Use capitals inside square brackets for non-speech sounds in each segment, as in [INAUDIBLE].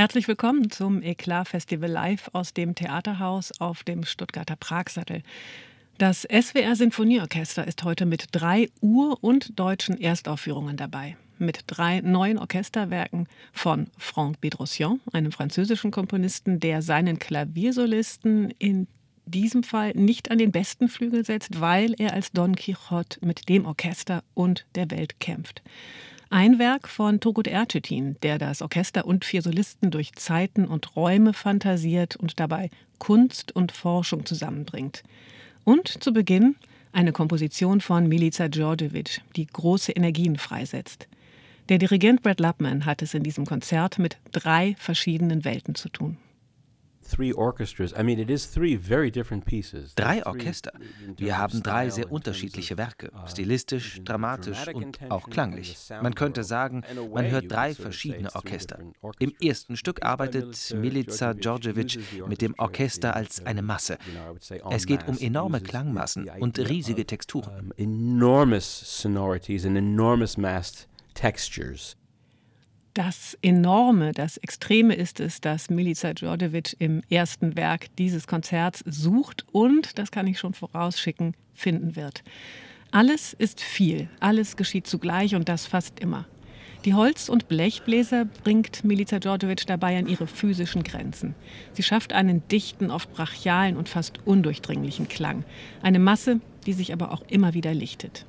Herzlich willkommen zum Eklat Festival Live aus dem Theaterhaus auf dem Stuttgarter Pragsattel. Das SWR Sinfonieorchester ist heute mit drei Ur- und deutschen Erstaufführungen dabei. Mit drei neuen Orchesterwerken von Franck Bedrosian, einem französischen Komponisten, der seinen Klaviersolisten in diesem Fall nicht an den besten Flügel setzt, weil er als Don Quixote mit dem Orchester und der Welt kämpft. Ein Werk von Togut Ercetin, der das Orchester und vier Solisten durch Zeiten und Räume fantasiert und dabei Kunst und Forschung zusammenbringt. Und zu Beginn eine Komposition von Milica Djordjevic, die große Energien freisetzt. Der Dirigent Brad Lubman hat es in diesem Konzert mit drei verschiedenen Welten zu tun. Drei Orchester. Wir haben drei sehr unterschiedliche Werke, uh, stilistisch, dramatisch und auch klanglich. Man könnte sagen, man hört drei verschiedene Orchester. Im ersten Stück arbeitet Milica Djordjevic mit dem Orchester als eine Masse. Es geht um enorme Klangmassen und riesige Texturen. Enormous sonorities and enormous massed textures. Das Enorme, das Extreme ist es, dass Milica Djordjevic im ersten Werk dieses Konzerts sucht und, das kann ich schon vorausschicken, finden wird. Alles ist viel, alles geschieht zugleich und das fast immer. Die Holz- und Blechbläser bringt Milica Djordjevic dabei an ihre physischen Grenzen. Sie schafft einen dichten, oft brachialen und fast undurchdringlichen Klang. Eine Masse, die sich aber auch immer wieder lichtet.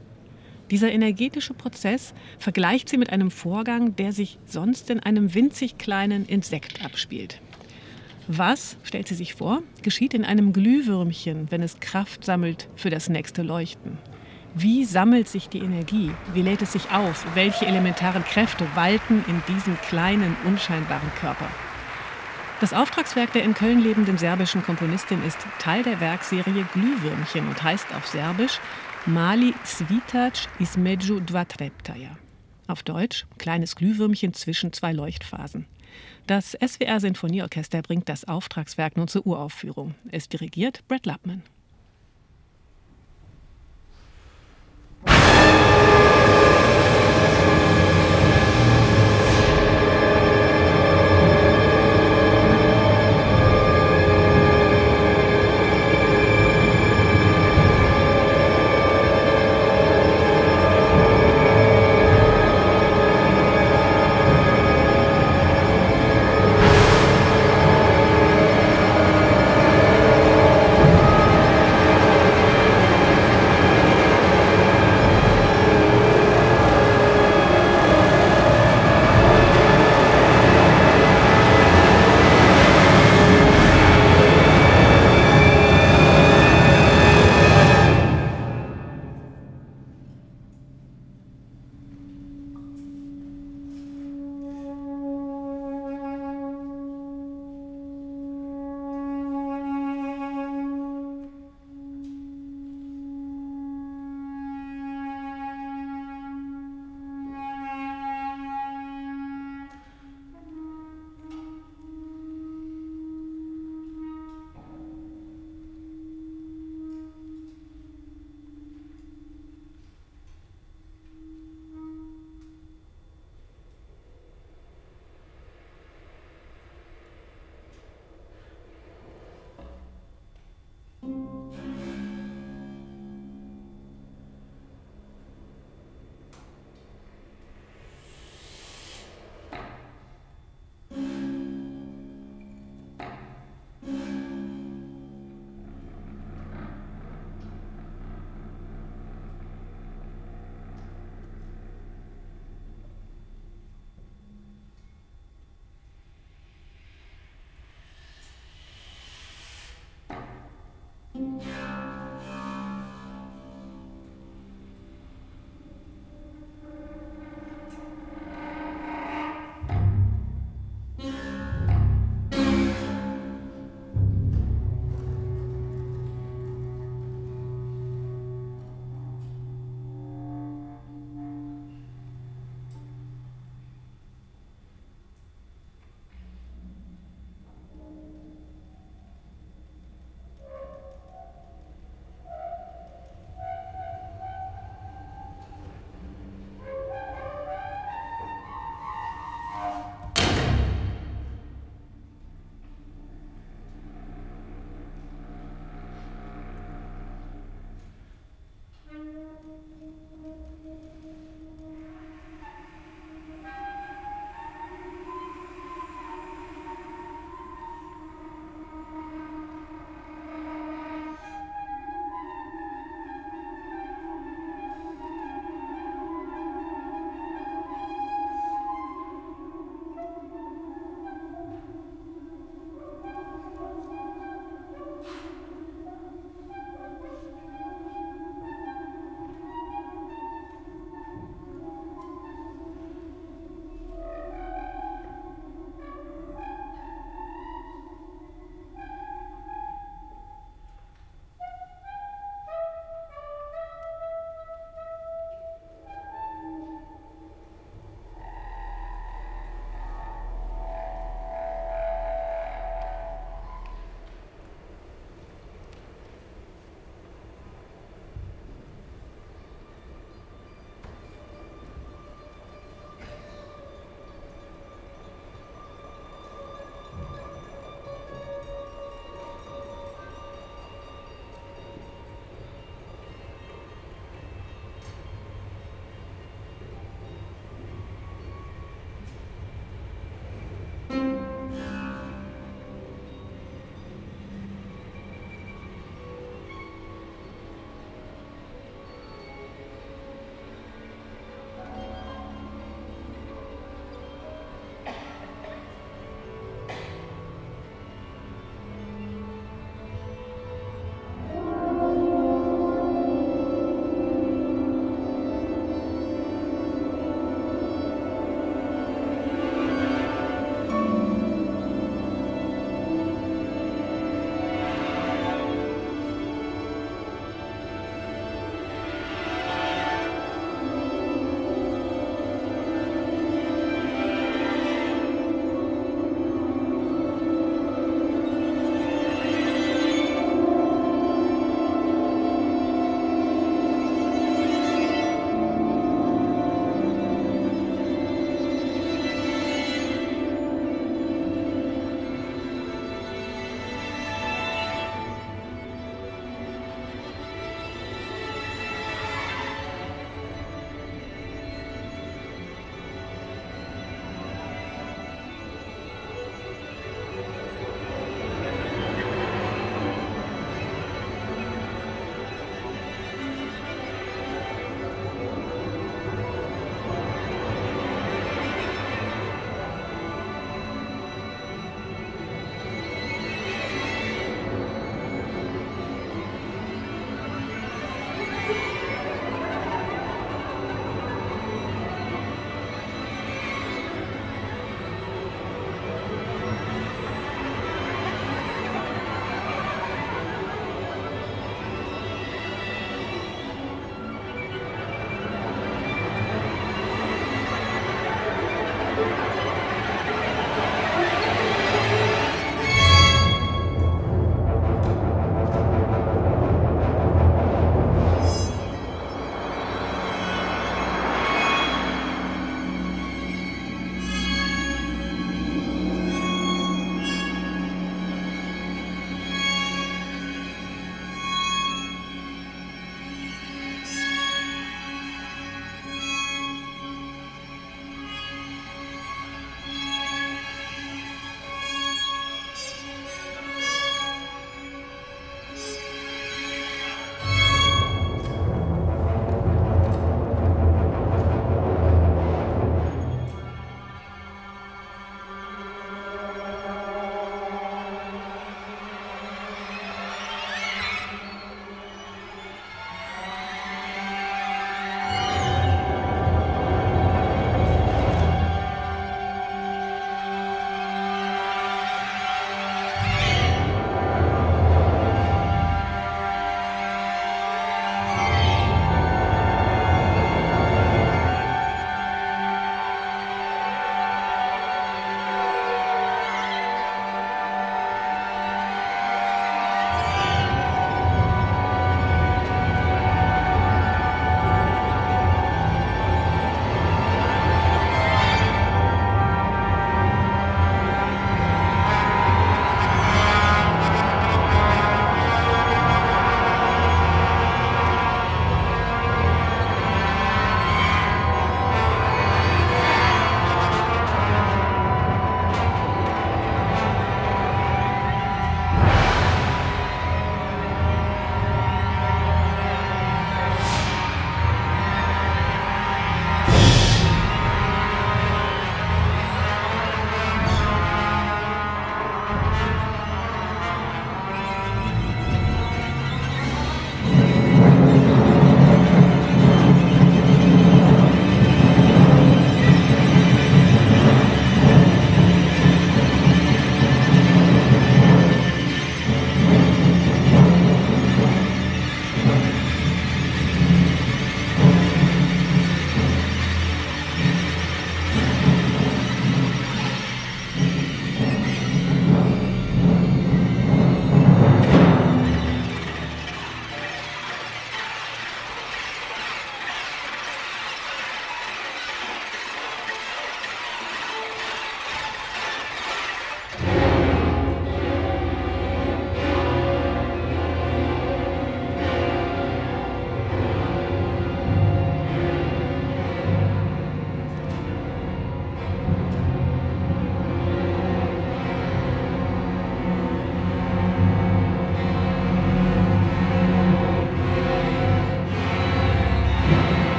Dieser energetische Prozess vergleicht sie mit einem Vorgang, der sich sonst in einem winzig kleinen Insekt abspielt. Was, stellt sie sich vor, geschieht in einem Glühwürmchen, wenn es Kraft sammelt für das nächste Leuchten? Wie sammelt sich die Energie? Wie lädt es sich auf? Welche elementaren Kräfte walten in diesem kleinen, unscheinbaren Körper? Das Auftragswerk der in Köln lebenden serbischen Komponistin ist Teil der Werkserie Glühwürmchen und heißt auf Serbisch Mali svitac između dva treptaja. Auf Deutsch kleines Glühwürmchen zwischen zwei Leuchtphasen. Das SWR Sinfonieorchester bringt das Auftragswerk nun zur Uraufführung. Es dirigiert Brett Lubman.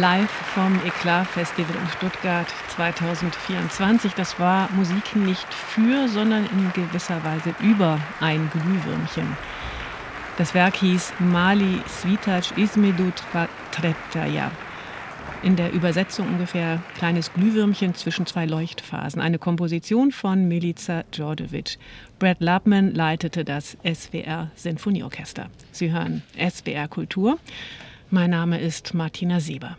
Live vom Eklat Festival in Stuttgart 2024. Das war Musik nicht für, sondern in gewisser Weise über ein Glühwürmchen. Das Werk hieß Mali Svitac Ismedu Tretaya. In der Übersetzung ungefähr kleines Glühwürmchen zwischen zwei Leuchtphasen. Eine Komposition von Milica Djordjevic. Brad Lubman leitete das SWR Sinfonieorchester. Sie hören SWR Kultur. Mein Name ist Martina Sieber.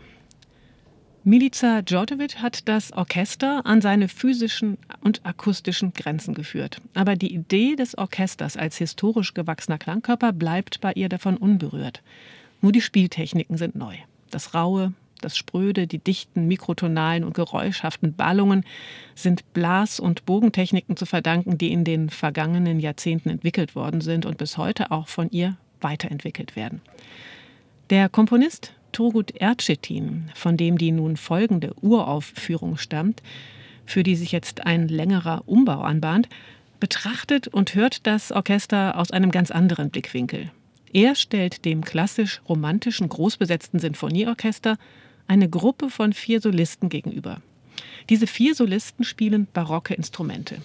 Milica Djordjevic hat das Orchester an seine physischen und akustischen Grenzen geführt. Aber die Idee des Orchesters als historisch gewachsener Klangkörper bleibt bei ihr davon unberührt. Nur die Spieltechniken sind neu. Das Raue, das Spröde, die dichten, mikrotonalen und geräuschhaften Ballungen sind Blas- und Bogentechniken zu verdanken, die in den vergangenen Jahrzehnten entwickelt worden sind und bis heute auch von ihr weiterentwickelt werden. Der Komponist Turgut Ercetin, von dem die nun folgende Uraufführung stammt, für die sich jetzt ein längerer Umbau anbahnt, betrachtet und hört das Orchester aus einem ganz anderen Blickwinkel. Er stellt dem klassisch romantischen großbesetzten Sinfonieorchester eine Gruppe von vier Solisten gegenüber. Diese vier Solisten spielen barocke Instrumente.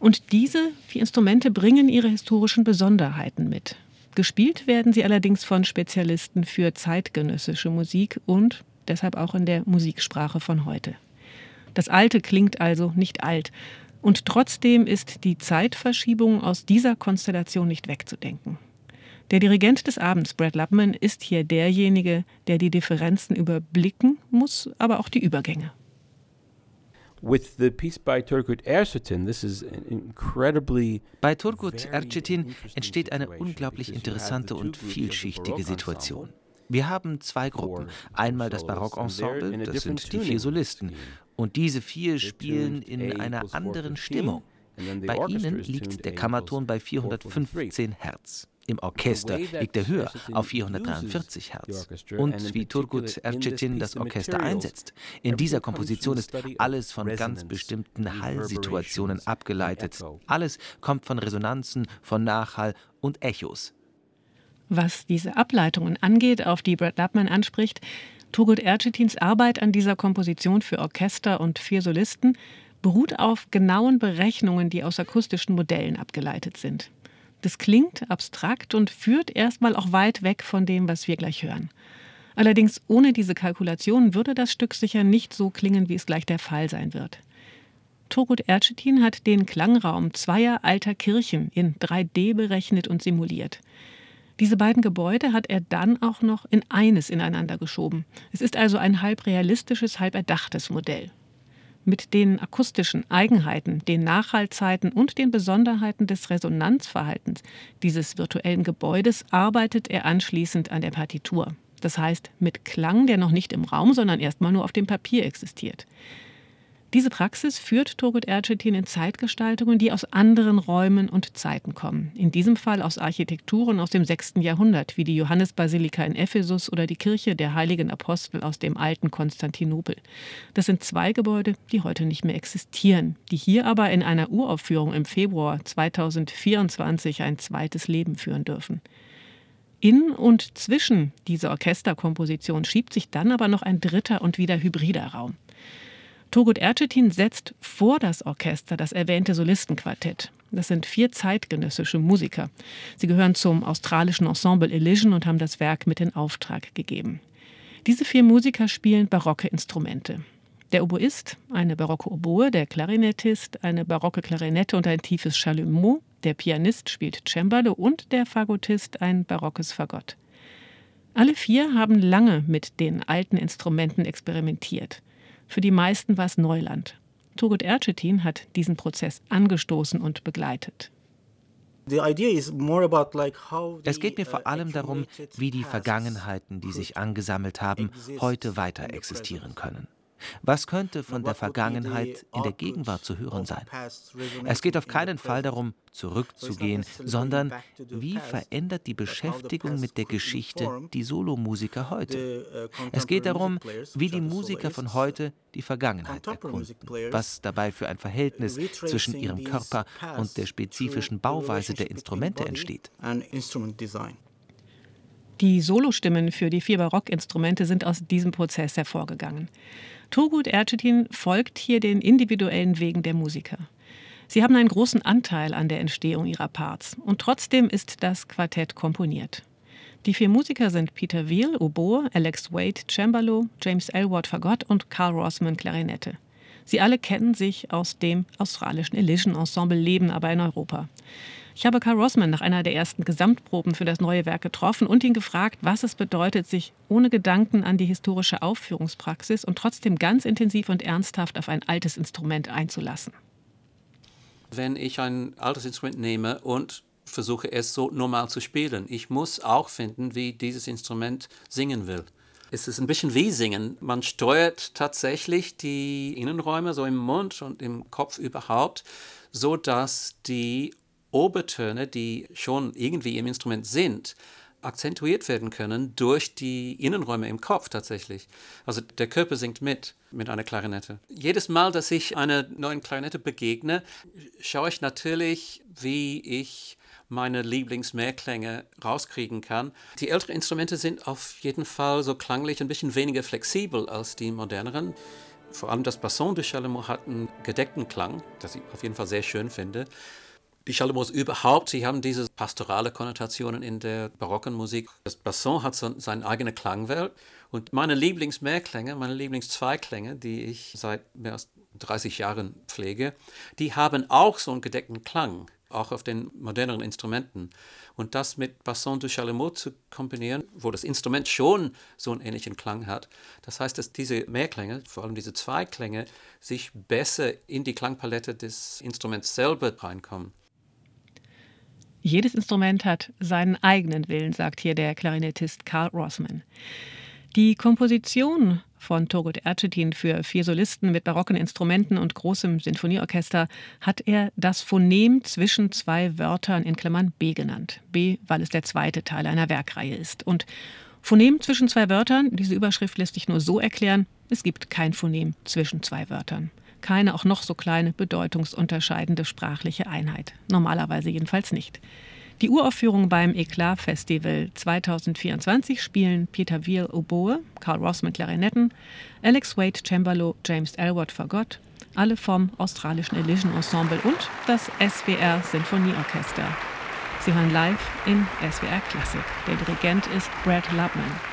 Und diese vier Instrumente bringen ihre historischen Besonderheiten mit. Gespielt werden sie allerdings von Spezialisten für zeitgenössische Musik und deshalb auch in der Musiksprache von heute. Das Alte klingt also nicht alt, und trotzdem ist die Zeitverschiebung aus dieser Konstellation nicht wegzudenken. Der Dirigent des Abends, Brad Lubman, ist hier derjenige, der die Differenzen überblicken muss, aber auch die Übergänge. With the piece by Turgut Ercetin, this is incredibly Bei Turgut Ercetin entsteht eine unglaublich interessante und vielschichtige Situation. Wir haben zwei Gruppen. Einmal das Barockensemble, das sind die vier Solisten. Und diese vier spielen in einer anderen Stimmung. Bei ihnen liegt der Kammerton bei 415 Hertz. Im Orchester liegt er höher, auf 443 Hertz. Und wie Turgut Ercetin das Orchester einsetzt. In dieser Komposition ist alles von ganz bestimmten Hallsituationen abgeleitet. Alles kommt von Resonanzen, von Nachhall und Echos. Was diese Ableitungen angeht, auf die Brad Lubman anspricht, Turgut Ercetins Arbeit an dieser Komposition für Orchester und vier Solisten beruht auf genauen Berechnungen, die aus akustischen Modellen abgeleitet sind. Das klingt abstrakt und führt erstmal auch weit weg von dem, was wir gleich hören. Allerdings ohne diese Kalkulation würde das Stück sicher nicht so klingen, wie es gleich der Fall sein wird. Turgut Ercetin hat den Klangraum zweier alter Kirchen in 3D berechnet und simuliert. Diese beiden Gebäude hat er dann auch noch in eines ineinander geschoben. Es ist also ein halb realistisches, halb erdachtes Modell. Mit den akustischen Eigenheiten, den Nachhaltzeiten und den Besonderheiten des Resonanzverhaltens dieses virtuellen Gebäudes arbeitet er anschließend an der Partitur. Das heißt mit Klang, der noch nicht im Raum, sondern erstmal nur auf dem Papier existiert. Diese Praxis führt Turgut Ercetin in Zeitgestaltungen, die aus anderen Räumen und Zeiten kommen. In diesem Fall aus Architekturen aus dem 6. Jahrhundert, wie die Johannesbasilika in Ephesus oder die Kirche der heiligen Apostel aus dem alten Konstantinopel. Das sind zwei Gebäude, die heute nicht mehr existieren, die hier aber in einer Uraufführung im Februar 2024 ein zweites Leben führen dürfen. In und zwischen dieser Orchesterkomposition schiebt sich dann aber noch ein dritter und wieder hybrider Raum. Turgut Ercetin setzt vor das Orchester das erwähnte Solistenquartett. Das sind vier zeitgenössische Musiker. Sie gehören zum australischen Ensemble Elysian und haben das Werk mit in Auftrag gegeben. Diese vier Musiker spielen barocke Instrumente. Der Oboist, eine barocke Oboe, der Klarinettist, eine barocke Klarinette und ein tiefes Chalumeau, der Pianist spielt Cembalo und der Fagottist ein barockes Fagott. Alle vier haben lange mit den alten Instrumenten experimentiert. Für die meisten war es Neuland. Turgut Ercetin hat diesen Prozess angestoßen und begleitet. Es geht mir vor allem darum, wie die Vergangenheiten, die sich angesammelt haben, heute weiter existieren können. Was könnte von der Vergangenheit in der Gegenwart zu hören sein? Es geht auf keinen Fall darum, zurückzugehen, sondern wie verändert die Beschäftigung mit der Geschichte die Solomusiker heute? Uh, es geht darum, wie die Musiker von heute die Vergangenheit erkunden, was dabei für ein Verhältnis zwischen ihrem Körper und der spezifischen Bauweise der Instrumente entsteht. Die Solostimmen für die vier Barockinstrumente sind aus diesem Prozess hervorgegangen. Turgut Ercetin folgt hier den individuellen Wegen der Musiker. Sie haben einen großen Anteil an der Entstehung ihrer Parts und trotzdem ist das Quartett komponiert. Die vier Musiker sind Peter Veal, Oboe, Alex Wade, Cembalo, James Elwood, Fagott und Carl Rossman, Klarinette. Sie alle kennen sich aus dem australischen Elision Ensemble, leben aber in Europa. Ich habe Carl Rossman nach einer der ersten Gesamtproben für das neue Werk getroffen und ihn gefragt, was es bedeutet, sich ohne Gedanken an die historische Aufführungspraxis und trotzdem ganz intensiv und ernsthaft auf ein altes Instrument einzulassen wenn ich ein altes Instrument nehme und versuche es so normal zu spielen. Ich muss auch finden, wie dieses Instrument singen will. Es ist ein bisschen wie Singen. Man steuert tatsächlich die Innenräume so im Mund und im Kopf überhaupt, so dass die Obertöne, die schon irgendwie im Instrument sind, akzentuiert werden können durch die Innenräume im Kopf tatsächlich. Also der Körper singt mit mit einer Klarinette. Jedes Mal, dass ich einer neuen Klarinette begegne, schaue ich natürlich, wie ich meine Lieblingsmehrklänge rauskriegen kann. Die älteren Instrumente sind auf jeden Fall so klanglich ein bisschen weniger flexibel als die moderneren. Vor allem das Basson de Chalemot hat einen gedeckten Klang, das ich auf jeden Fall sehr schön finde. Die Chalemots überhaupt, sie haben diese pastorale Konnotationen in der barocken Musik. Das Basson hat so seine eigene Klangwelt und meine Lieblingsmehrklänge, meine Lieblingszweiklänge, die ich seit mehr als 30 Jahren pflege, die haben auch so einen gedeckten Klang, auch auf den moderneren Instrumenten. Und das mit Basson du Chalemot zu kombinieren, wo das Instrument schon so einen ähnlichen Klang hat, das heißt, dass diese Mehrklänge, vor allem diese Zweiklänge, sich besser in die Klangpalette des Instruments selber reinkommen. Jedes Instrument hat seinen eigenen Willen, sagt hier der Klarinettist Karl Rossmann. Die Komposition von Turgut Ercetin für vier Solisten mit barocken Instrumenten und großem Sinfonieorchester hat er das Phonem zwischen zwei Wörtern in Klammern B genannt. B, weil es der zweite Teil einer Werkreihe ist. Und Phonem zwischen zwei Wörtern, diese Überschrift lässt sich nur so erklären, es gibt kein Phonem zwischen zwei Wörtern. Keine auch noch so kleine bedeutungsunterscheidende sprachliche Einheit. Normalerweise jedenfalls nicht. Die Uraufführung beim Eclat Festival 2024 spielen Peter Veal Oboe, Carl Rossman Klarinetten, Alex Wade Cembalo, James Elwood Fagott, alle vom australischen Elision Ensemble und das SWR Sinfonieorchester. Sie hören live in SWR Klassik. Der Dirigent ist Brad Lubman.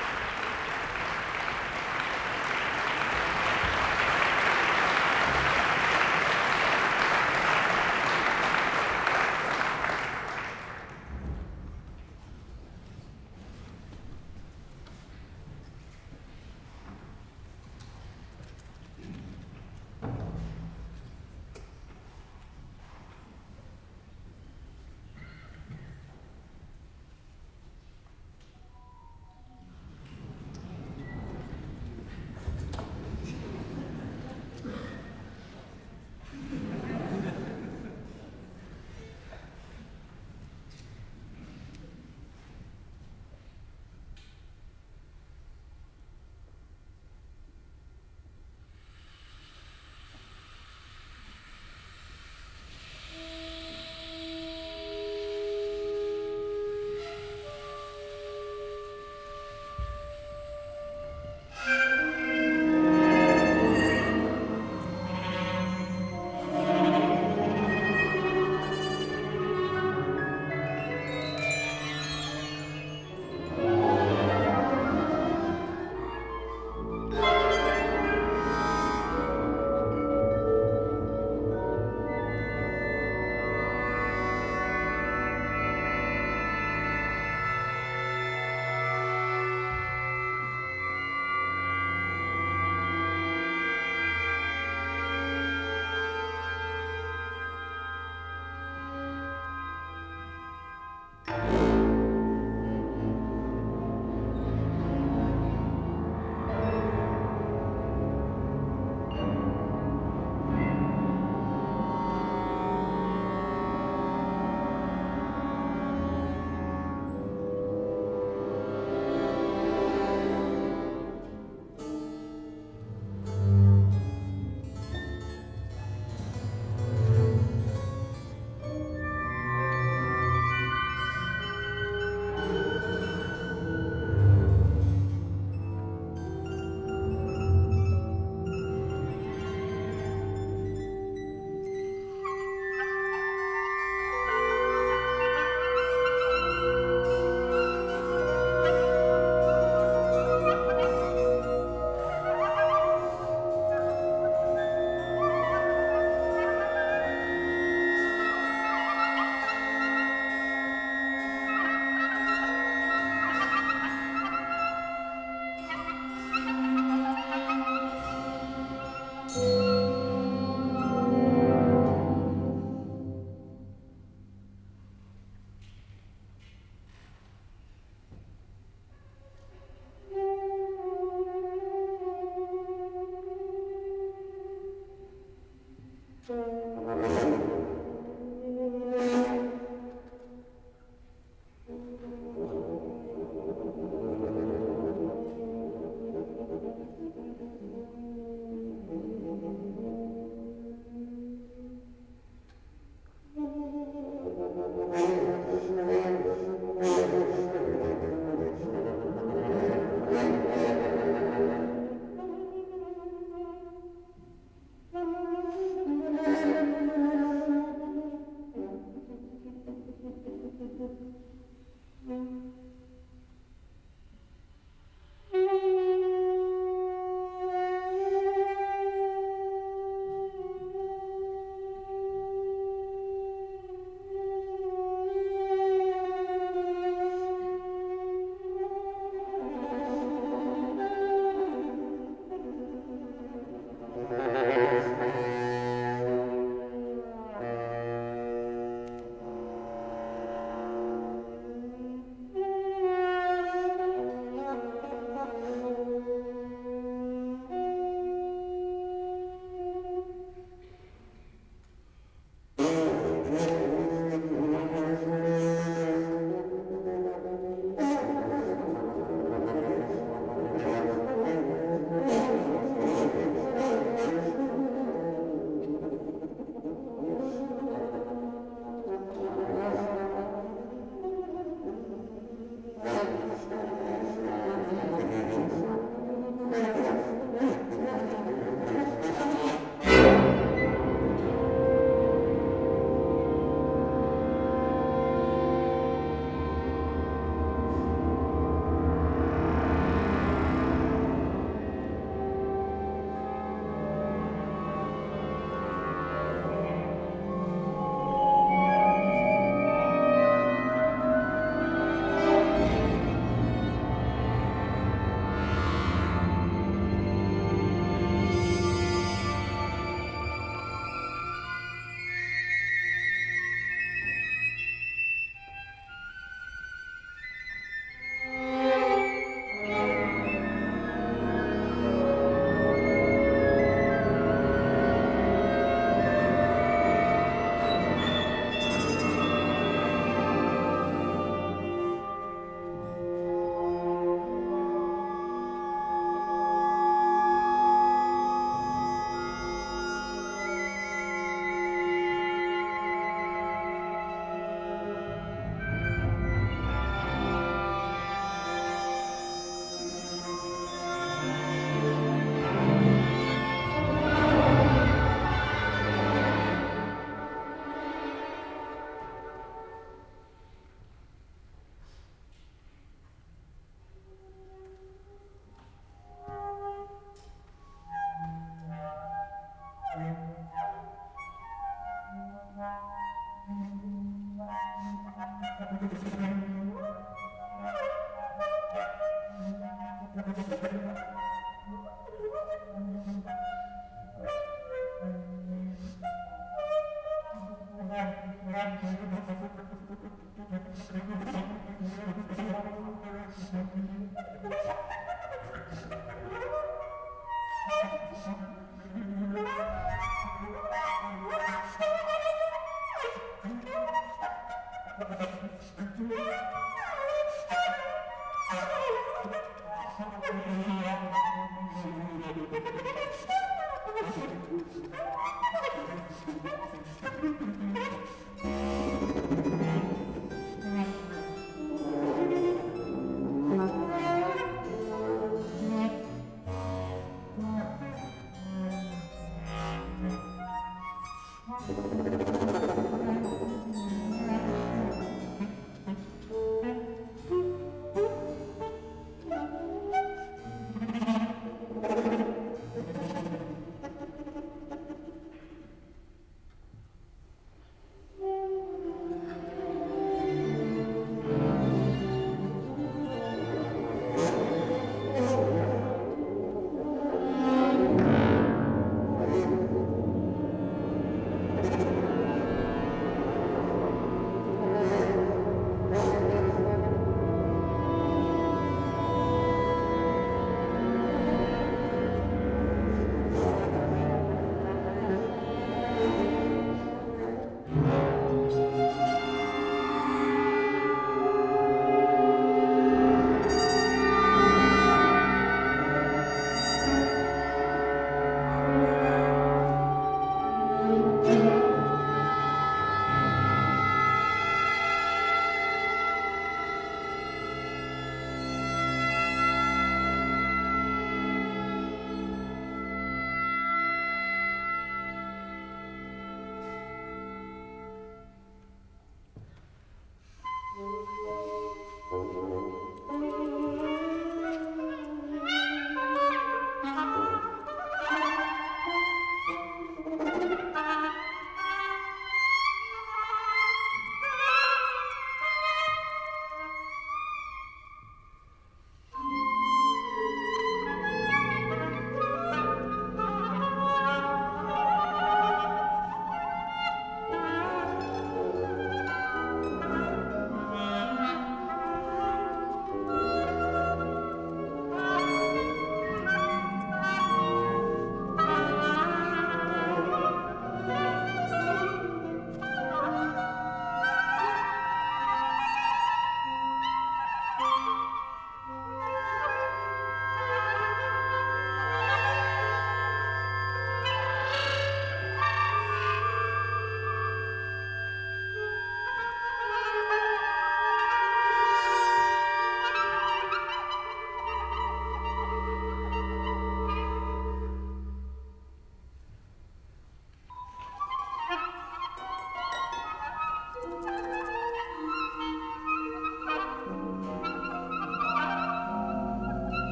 Mm-hmm.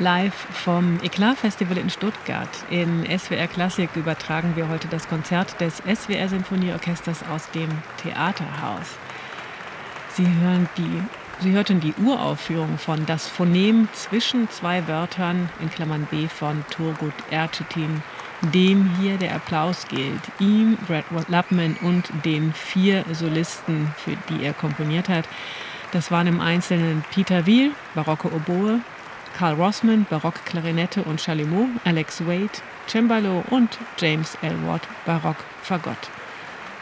Live vom Eklat Festival in Stuttgart. In SWR Klassik übertragen wir heute das Konzert des SWR Sinfonieorchesters aus dem Theaterhaus. Sie, hören die, Sie hörten die Uraufführung von Das Phonem zwischen zwei Wörtern in Klammern B von Turgut Ercetin, dem hier der Applaus gilt. Ihm, Brad Lupman und den vier Solisten, für die er komponiert hat. Das waren im Einzelnen Peter Wiel, barocke Oboe, Carl Rossman, Barock-Klarinette und Chalumeau, Alex Wade, Cembalo und James Elwood, Barock-Fagott.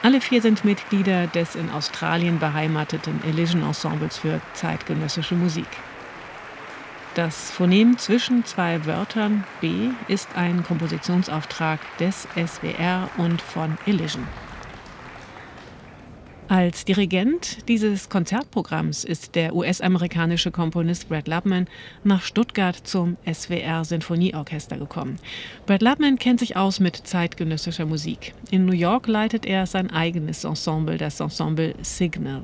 Alle vier sind Mitglieder des in Australien beheimateten Elysian Ensembles für zeitgenössische Musik. Das Phonem zwischen zwei Wörtern B ist ein Kompositionsauftrag des SWR und von Elysian. Als Dirigent dieses Konzertprogramms ist der US-amerikanische Komponist Brad Lubman nach Stuttgart zum SWR Sinfonieorchester gekommen. Brad Lubman kennt sich aus mit zeitgenössischer Musik. In New York leitet er sein eigenes Ensemble, das Ensemble Signal.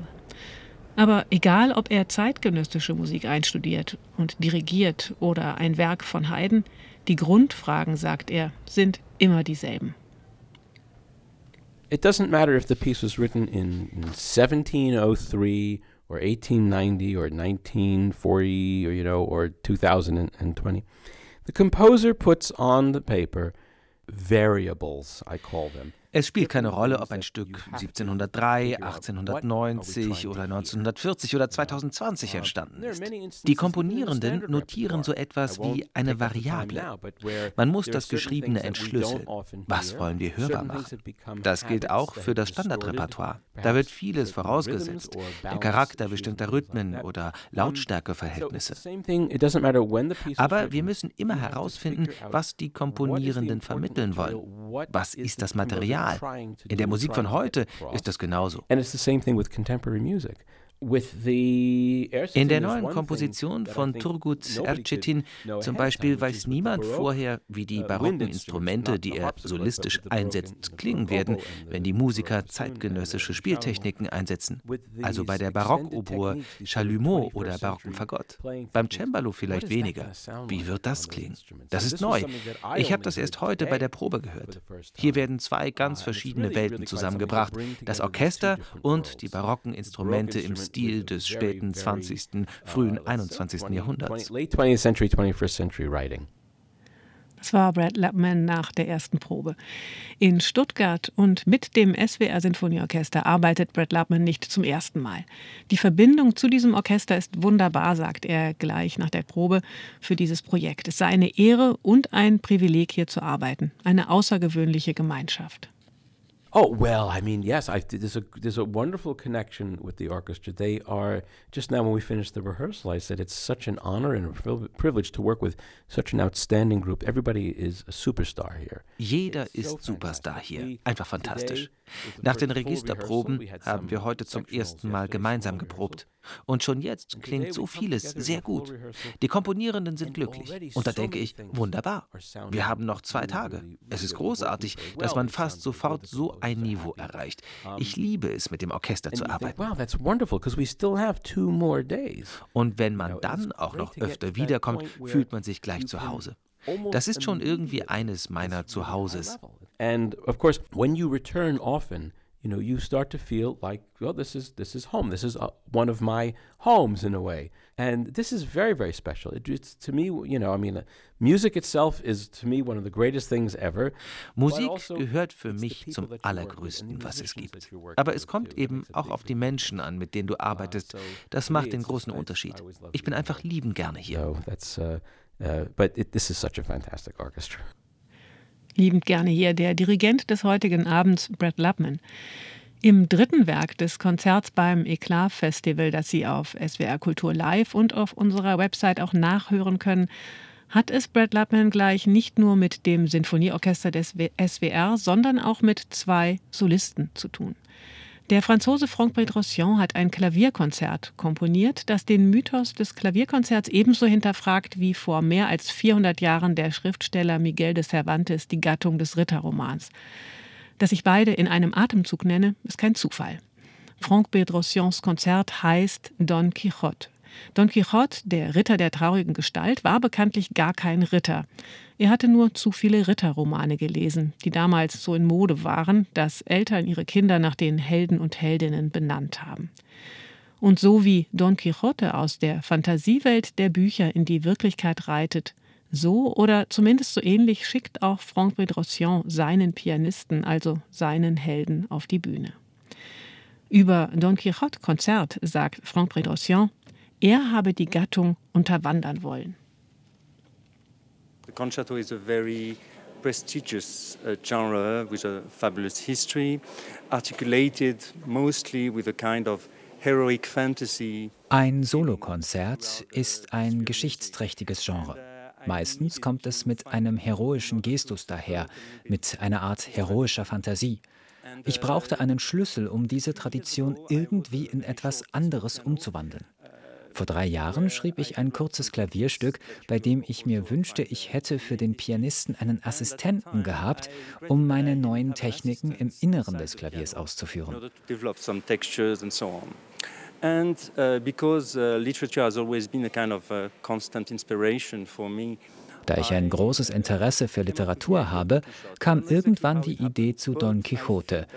Aber egal, ob er zeitgenössische Musik einstudiert und dirigiert oder ein Werk von Haydn, die Grundfragen, sagt er, sind immer dieselben. It doesn't matter if the piece was written in, in 1703 or 1890 or 1940 or you know or 2020 the composer puts on the paper variables i call them Es spielt keine Rolle, ob ein Stück 1703, 1890 oder 1940 oder 2020 entstanden ist. Die Komponierenden notieren so etwas wie eine Variable. Man muss das Geschriebene entschlüsseln. Was wollen wir hörbar machen? Das gilt auch für das Standardrepertoire. Da wird vieles vorausgesetzt. Der Charakter bestimmter Rhythmen oder Lautstärkeverhältnisse. Aber wir müssen immer herausfinden, was die Komponierenden vermitteln wollen. Was ist das Material? Original. In der Musik von heute ist das genauso. And it's the same thing with contemporary music. In der neuen Komposition von Turgut Ercetin zum Beispiel weiß niemand vorher, wie die uh, barocken Instrumente, die er solistisch einsetzt, klingen werden, wenn die Musiker zeitgenössische Spieltechniken einsetzen. Also bei der Barockoboe, Chalumeau oder barocken Fagott. Beim Cembalo vielleicht weniger. Wie wird das klingen? Das ist neu. Ich habe das erst heute bei der Probe gehört. Hier werden zwei ganz uh, verschiedene Welten zusammengebracht. Das Orchester und die barocken Instrumente im Stil Stil des späten 20., frühen 21. Jahrhunderts. Das war Brad Lapman nach der ersten Probe. In Stuttgart und mit dem SWR Sinfonieorchester arbeitet Brad Lapman nicht zum ersten Mal. Die Verbindung zu diesem Orchester ist wunderbar, sagt er gleich nach der Probe für dieses Projekt. Es sei eine Ehre und ein Privileg, hier zu arbeiten. Eine außergewöhnliche Gemeinschaft. Oh well, I mean, yes, I, there's a there's a wonderful connection with the orchestra. They are just now when we finished the rehearsal, I said it's such an honor and a privilege to work with such an outstanding group. Everybody is a superstar here. Jeder ist Superstar hier, einfach fantastisch. Nach den Registerproben haben wir heute zum ersten Mal gemeinsam geprobt. Und schon jetzt klingt so vieles sehr gut. Die Komponierenden sind glücklich. Und da denke ich, wunderbar. Wir haben noch zwei Tage. Es ist großartig, dass man fast sofort so ein Niveau erreicht. Ich liebe es, mit dem Orchester zu arbeiten. Und wenn man dann auch noch öfter wiederkommt, fühlt man sich gleich zu Hause. Das ist schon irgendwie eines meiner Zuhauses. And of course, when you return often, you know, you start to feel like, well, this is this is home. This is uh, one of my homes in a way. And this is very, very special. It, it's to me, you know, I mean, uh, music itself is to me one of the greatest things ever. Musik also gehört für mich zum allergrößten, was es gibt. Aber es kommt eben auch auf die Menschen an, mit denen du uh, arbeitest. Das macht den großen Unterschied. Ich bin einfach liebend gerne hier. So that's, uh, uh, but it, this is such a fantastic orchestra liebend gerne hier der Dirigent des heutigen Abends, Brad Lubman. Im dritten Werk des Konzerts beim Eklat Festival, das Sie auf SWR Kultur Live und auf unserer Website auch nachhören können, hat es Brad Lubman gleich nicht nur mit dem Sinfonieorchester des SWR, sondern auch mit zwei Solisten zu tun. Der Franzose Franck Bedrosian hat ein Klavierkonzert komponiert, das den Mythos des Klavierkonzerts ebenso hinterfragt wie vor mehr als 400 Jahren der Schriftsteller Miguel de Cervantes die Gattung des Ritterromans. Dass ich beide in einem Atemzug nenne, ist kein Zufall. Franck Bedrosians Konzert heißt Don Quixote. Don Quixote, der Ritter der traurigen Gestalt, war bekanntlich gar kein Ritter. Er hatte nur zu viele Ritterromane gelesen, die damals so in Mode waren, dass Eltern ihre Kinder nach den Helden und Heldinnen benannt haben. Und so wie Don Quixote aus der Fantasiewelt der Bücher in die Wirklichkeit reitet, so oder zumindest so ähnlich schickt auch Franck Bedrosian seinen Pianisten, also seinen Helden, auf die Bühne. Über Don Quixote Konzert sagt Franck Bedrosian, er habe die Gattung unterwandern wollen. Concerto is a very prestigious uh, genre with a fabulous history, articulated mostly with a kind of heroic fantasy. Ein Solokonzert ist ein geschichtsträchtiges Genre. Meistens kommt es mit einem heroischen Gestus daher, mit einer Art heroischer Fantasie. Ich brauchte einen Schlüssel, um diese Tradition irgendwie in etwas anderes umzuwandeln. Vor drei Jahren schrieb ich ein kurzes Klavierstück, bei dem ich mir wünschte, ich hätte für den Pianisten einen Assistenten gehabt, um meine neuen Techniken im Inneren des Klaviers auszuführen. And uh, because uh, literature has always been a kind of uh, constant inspiration for me, da ich ein großes Interesse für Literatur habe, kam irgendwann die Idee zu Don Quixote.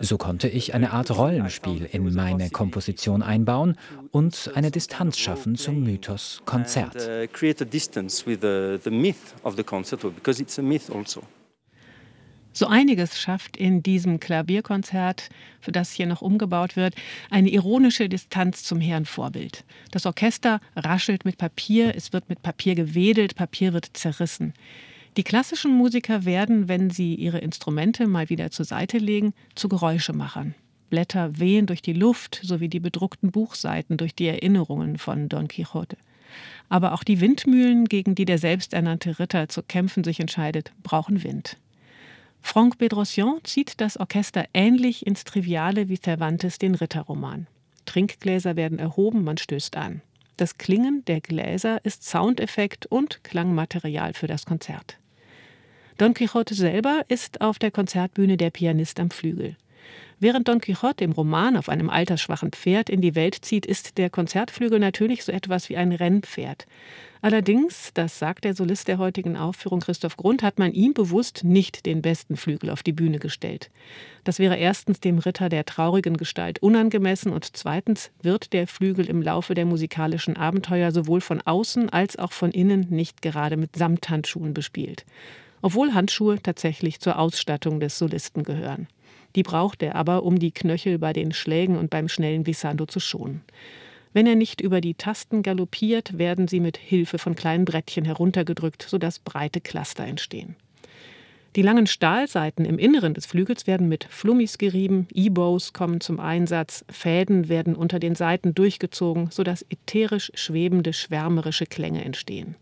So konnte ich eine Art Rollenspiel in meine Komposition einbauen und eine Distanz schaffen zum Mythos Konzert. So einiges schafft in diesem Klavierkonzert, für das hier noch umgebaut wird, eine ironische Distanz zum Herrenvorbild. Das Orchester raschelt mit Papier, es wird mit Papier gewedelt, Papier wird zerrissen. Die klassischen Musiker werden, wenn sie ihre Instrumente mal wieder zur Seite legen, zu Geräuschemachern. Blätter wehen durch die Luft, sowie die bedruckten Buchseiten durch die Erinnerungen von Don Quixote. Aber auch die Windmühlen, gegen die der selbsternannte Ritter zu kämpfen sich entscheidet, brauchen Wind. Franck Bedrosian zieht das Orchester ähnlich ins Triviale wie Cervantes den Ritterroman. Trinkgläser werden erhoben, man stößt an. Das Klingen der Gläser ist Soundeffekt und Klangmaterial für das Konzert. Don Quixote selber ist auf der Konzertbühne der Pianist am Flügel. Während Don Quixote im Roman auf einem altersschwachen Pferd in die Welt zieht, ist der Konzertflügel natürlich so etwas wie ein Rennpferd. Allerdings, das sagt der Solist der heutigen Aufführung Christoph Grund, hat man ihm bewusst nicht den besten Flügel auf die Bühne gestellt. Das wäre erstens dem Ritter der traurigen Gestalt unangemessen und zweitens wird der Flügel im Laufe der musikalischen Abenteuer sowohl von außen als auch von innen nicht gerade mit Samthandschuhen bespielt. Obwohl Handschuhe tatsächlich zur Ausstattung des Solisten gehören. Die braucht er aber, um die Knöchel bei den Schlägen und beim schnellen Glissando zu schonen. Wenn er nicht über die Tasten galoppiert, werden sie mit Hilfe von kleinen Brettchen heruntergedrückt, sodass breite Cluster entstehen. Die langen Stahlseiten im Inneren des Flügels werden mit Flummis gerieben, E-Bows kommen zum Einsatz, Fäden werden unter den Seiten durchgezogen, sodass ätherisch schwebende, schwärmerische Klänge entstehen.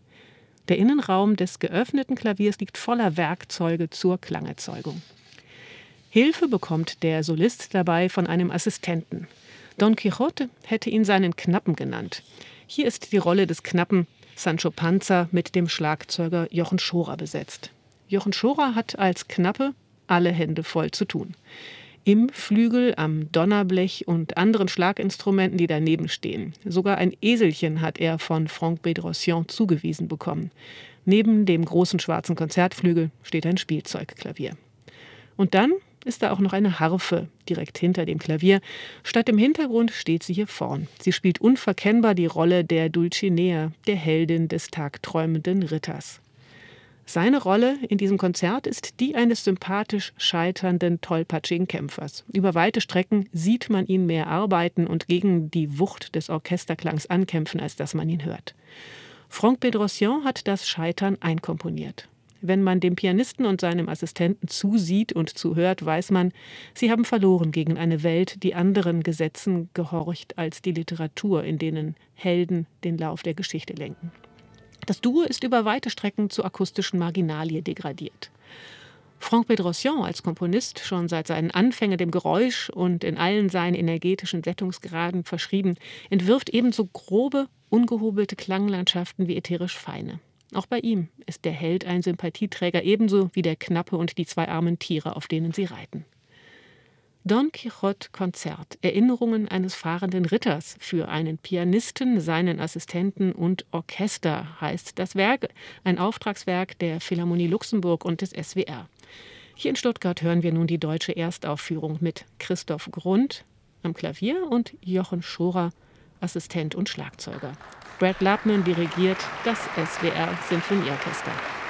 Der Innenraum des geöffneten Klaviers liegt voller Werkzeuge zur Klangerzeugung. Hilfe bekommt der Solist dabei von einem Assistenten. Don Quixote hätte ihn seinen Knappen genannt. Hier ist die Rolle des Knappen Sancho Panza mit dem Schlagzeuger Jochen Schorer besetzt. Jochen Schorer hat als Knappe alle Hände voll zu tun. Im Flügel, am Donnerblech und anderen Schlaginstrumenten, die daneben stehen. Sogar ein Eselchen hat er von Franck Bedrosian zugewiesen bekommen. Neben dem großen schwarzen Konzertflügel steht ein Spielzeugklavier. Und dann ist da auch noch eine Harfe direkt hinter dem Klavier. Statt im Hintergrund steht sie hier vorn. Sie spielt unverkennbar die Rolle der Dulcinea, der Heldin des tagträumenden Ritters. Seine Rolle in diesem Konzert ist die eines sympathisch scheiternden, tollpatschigen Kämpfers. Über weite Strecken sieht man ihn mehr arbeiten und gegen die Wucht des Orchesterklangs ankämpfen, als dass man ihn hört. Franck Bedrosian hat das Scheitern einkomponiert. Wenn man dem Pianisten und seinem Assistenten zusieht und zuhört, weiß man, sie haben verloren gegen eine Welt, die anderen Gesetzen gehorcht als die Literatur, in denen Helden den Lauf der Geschichte lenken. Das Duo ist über weite Strecken zur akustischen Marginalie degradiert. Franck Bedrosian als Komponist, schon seit seinen Anfängen dem Geräusch und in allen seinen energetischen Settungsgraden verschrieben, entwirft ebenso grobe, ungehobelte Klanglandschaften wie ätherisch feine. Auch bei ihm ist der Held ein Sympathieträger ebenso wie der Knappe und die zwei armen Tiere, auf denen sie reiten. Don Quixote Konzert, Erinnerungen eines fahrenden Ritters für einen Pianisten, seinen Assistenten und Orchester heißt das Werk, ein Auftragswerk der Philharmonie Luxemburg und des SWR. Hier in Stuttgart hören wir nun die deutsche Erstaufführung mit Christoph Grund am Klavier und Jochen Schorer, Assistent und Schlagzeuger. Brad Lapman dirigiert das SWR Sinfonieorchester.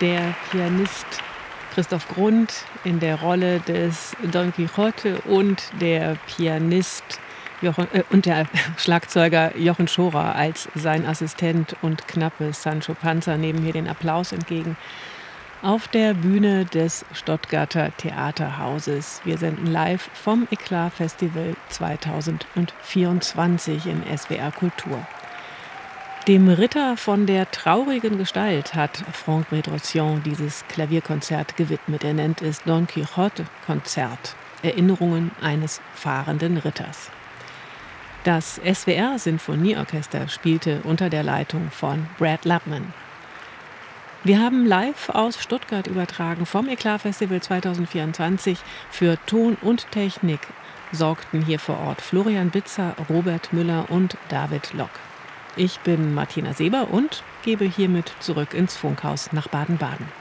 Der Pianist Christoph Grund in der Rolle des Don Quixote und der Pianist Jochen, äh, und der [LAUGHS] Schlagzeuger Jochen Schorer als sein Assistent und knappe Sancho Panza nehmen hier den Applaus entgegen auf der Bühne des Stuttgarter Theaterhauses. Wir senden live vom Eklat Festival 2024 in SWR Kultur. Dem Ritter von der traurigen Gestalt hat Franck Bedrosian dieses Klavierkonzert gewidmet. Er nennt es Don Quixote Konzert. Erinnerungen eines fahrenden Ritters. Das SWR Sinfonieorchester spielte unter der Leitung von Brad Lapman. Wir haben live aus Stuttgart übertragen vom Eklat Festival 2024 für Ton und Technik sorgten hier vor Ort Florian Bitzer, Robert Müller und David Lock. Ich bin Martina Seber und gebe hiermit zurück ins Funkhaus nach Baden-Baden.